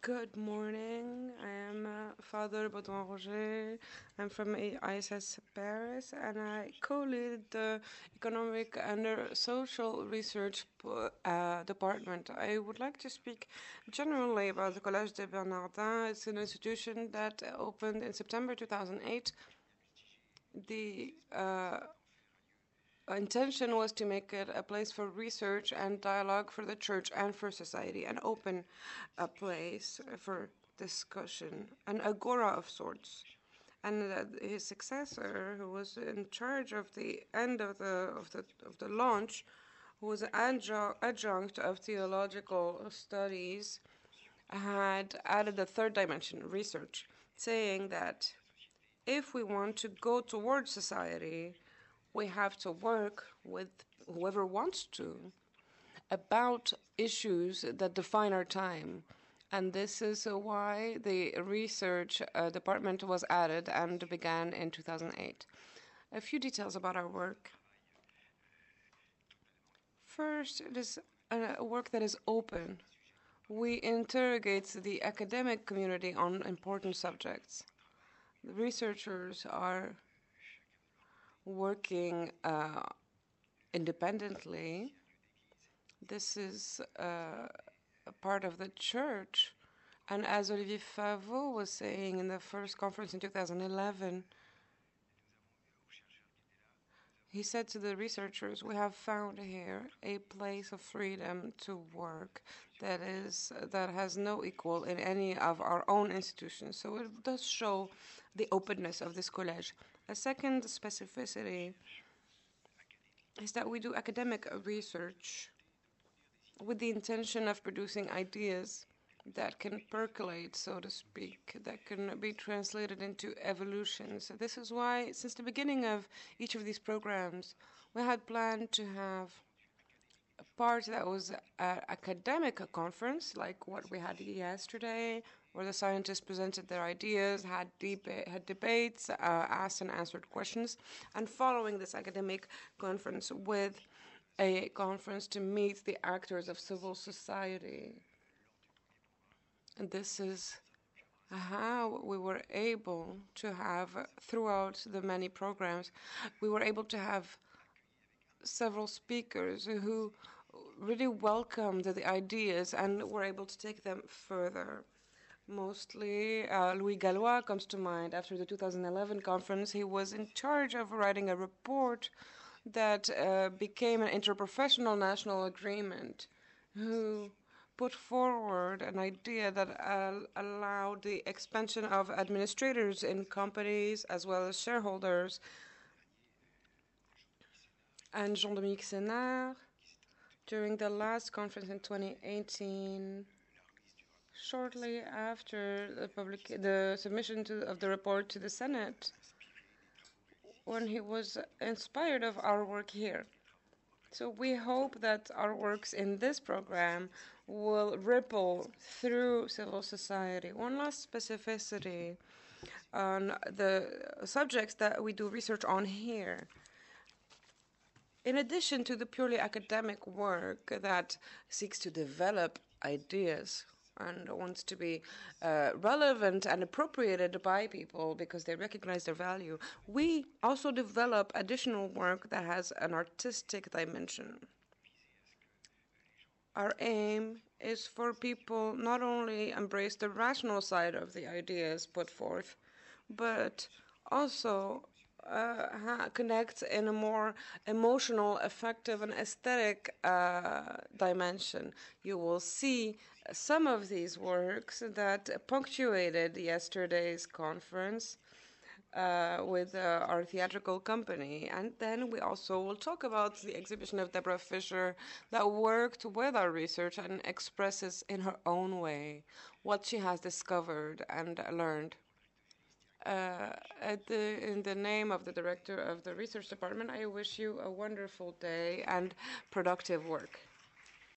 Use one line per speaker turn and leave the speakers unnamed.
Good morning. I am uh, Father Baudouin Roger. I'm from ISS Paris and I co lead the Economic and Social Research uh, Department. I would like to speak generally about the Collège des Bernardins. It's an institution that opened in September 2008. The uh, intention was to make it a place for research and dialogue for the church and for society, an open a place for discussion, an agora of sorts. And his successor, who was in charge of the end of the of the of the launch, who was an adjunct of theological studies, had added the third dimension, research, saying that if we want to go towards society, we have to work with whoever wants to about issues that define our time. And this is why the research uh, department was added and began in 2008. A few details about our work. First, it is a work that is open. We interrogate the academic community on important subjects. The researchers are working uh, independently. This is uh, a part of the church. And as Olivier Favereau was saying in the first conference in 2011, he said to the researchers, "We have found here a place of freedom to work that is that has no equal in any of our own institutions." So it does show the openness of this college. A second specificity is that we do academic research with the intention of producing ideas that can percolate, so to speak, that can be translated into evolutions. So this is why, since the beginning of each of these programs, we had planned to have a part that was an academic conference, like what we had yesterday, where the scientists presented their ideas, had, deba- had debates, uh, asked and answered questions, and following this academic conference with a conference to meet the actors of civil society this is how we were able to have, throughout the many programs, we were able to have several speakers who really welcomed the ideas and were able to take them further. Mostly, uh, Louis Gallois comes to mind. After the 2011 conference, he was in charge of writing a report that uh, became an interprofessional national agreement. Who put forward an idea that uh, allowed the expansion of administrators in companies as well as shareholders. And Jean Dominique Senard, during the last conference in 2018, shortly after the, public, the submission to, of the report to the Senate, when he was inspired of our work here. So we hope that our works in this program will ripple through civil society. One last specificity on the subjects that we do research on here. In addition to the purely academic work that seeks to develop ideas and wants to be uh, relevant and appropriated by people because they recognize their value, we also develop additional work that has an artistic dimension. Our aim is for people not only embrace the rational side of the ideas put forth, but also uh, connect in a more emotional, effective, and aesthetic uh, dimension. You will see some of these works that punctuated yesterday's conference. Uh, with uh, our theatrical company. And then we also will talk about the exhibition of Deborah Fisher that worked with our research and expresses in her own way what she has discovered and learned. Uh, the, in the name of the director of the research department, I wish you a wonderful day and productive work.